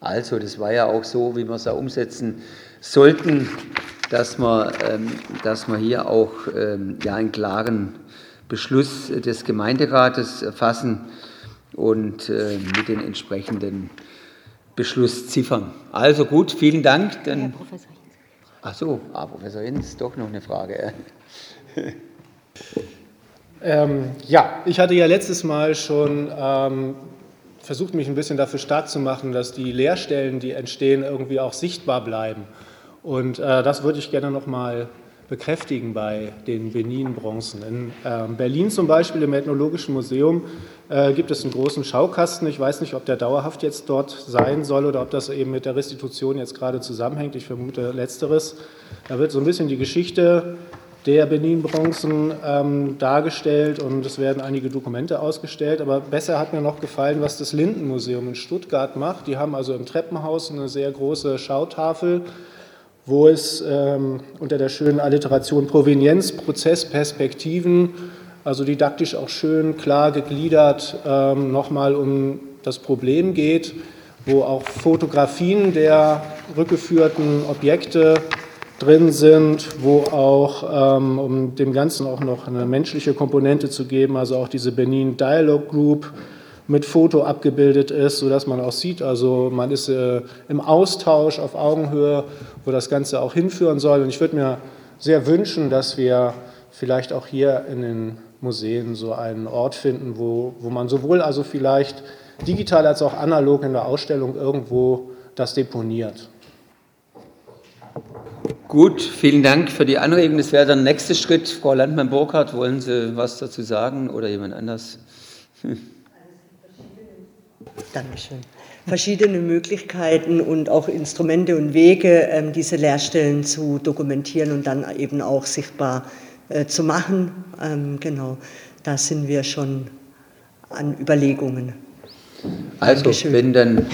Also, das war ja auch so, wie wir es auch umsetzen sollten, dass wir, ähm, dass wir hier auch ähm, ja, einen klaren Beschluss des Gemeinderates fassen und äh, mit den entsprechenden Beschlussziffern. Also gut, vielen Dank. Dann, Herr Professor Hinz. Ach so, ah, Professor Hinz, doch noch eine Frage. ähm, ja, ich hatte ja letztes Mal schon ähm, versucht, mich ein bisschen dafür stark zu machen, dass die Leerstellen, die entstehen, irgendwie auch sichtbar bleiben. Und äh, das würde ich gerne noch mal bekräftigen bei den Benin-Bronzen. In äh, Berlin zum Beispiel im Ethnologischen Museum äh, gibt es einen großen Schaukasten. Ich weiß nicht, ob der dauerhaft jetzt dort sein soll oder ob das eben mit der Restitution jetzt gerade zusammenhängt. Ich vermute letzteres. Da wird so ein bisschen die Geschichte der Benin-Bronzen ähm, dargestellt und es werden einige Dokumente ausgestellt. Aber besser hat mir noch gefallen, was das Lindenmuseum in Stuttgart macht. Die haben also im Treppenhaus eine sehr große Schautafel wo es ähm, unter der schönen Alliteration Provenienz, Prozess, Perspektiven, also didaktisch auch schön klar gegliedert, ähm, nochmal um das Problem geht, wo auch Fotografien der rückgeführten Objekte drin sind, wo auch, ähm, um dem Ganzen auch noch eine menschliche Komponente zu geben, also auch diese Benin Dialogue Group, mit Foto abgebildet ist, sodass man auch sieht, also man ist äh, im Austausch auf Augenhöhe, wo das Ganze auch hinführen soll. Und ich würde mir sehr wünschen, dass wir vielleicht auch hier in den Museen so einen Ort finden, wo, wo man sowohl also vielleicht digital als auch analog in der Ausstellung irgendwo das deponiert. Gut, vielen Dank für die Anregung. Das wäre der nächste Schritt. Frau Landmann-Burkhardt, wollen Sie was dazu sagen oder jemand anders? Hm. Dankeschön. Verschiedene Möglichkeiten und auch Instrumente und Wege, ähm, diese Lehrstellen zu dokumentieren und dann eben auch sichtbar äh, zu machen. Ähm, genau, da sind wir schon an Überlegungen. Also, wenn dann